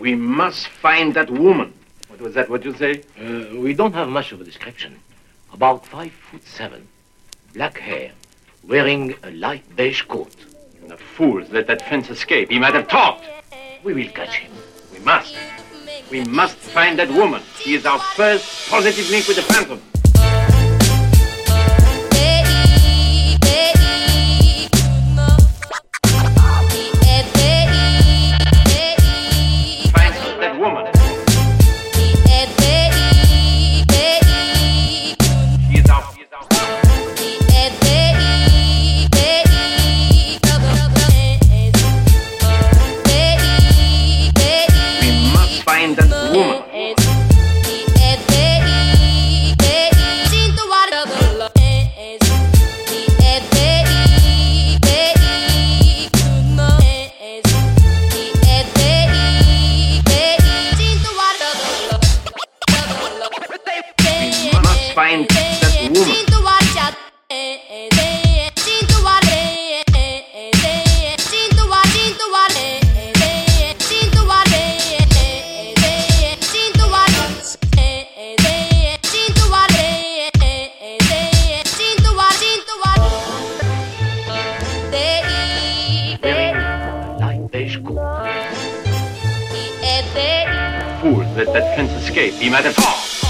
We must find that woman. What was that, what you say? Uh, we don't have much of a description. About five foot seven, black hair, wearing a light beige coat. And The fools let that fence escape. He might have talked. We will catch him. We must. We must find that woman. She is our first positive link with the Phantom. Find that woman. Fools let that fence escape. He might have talked.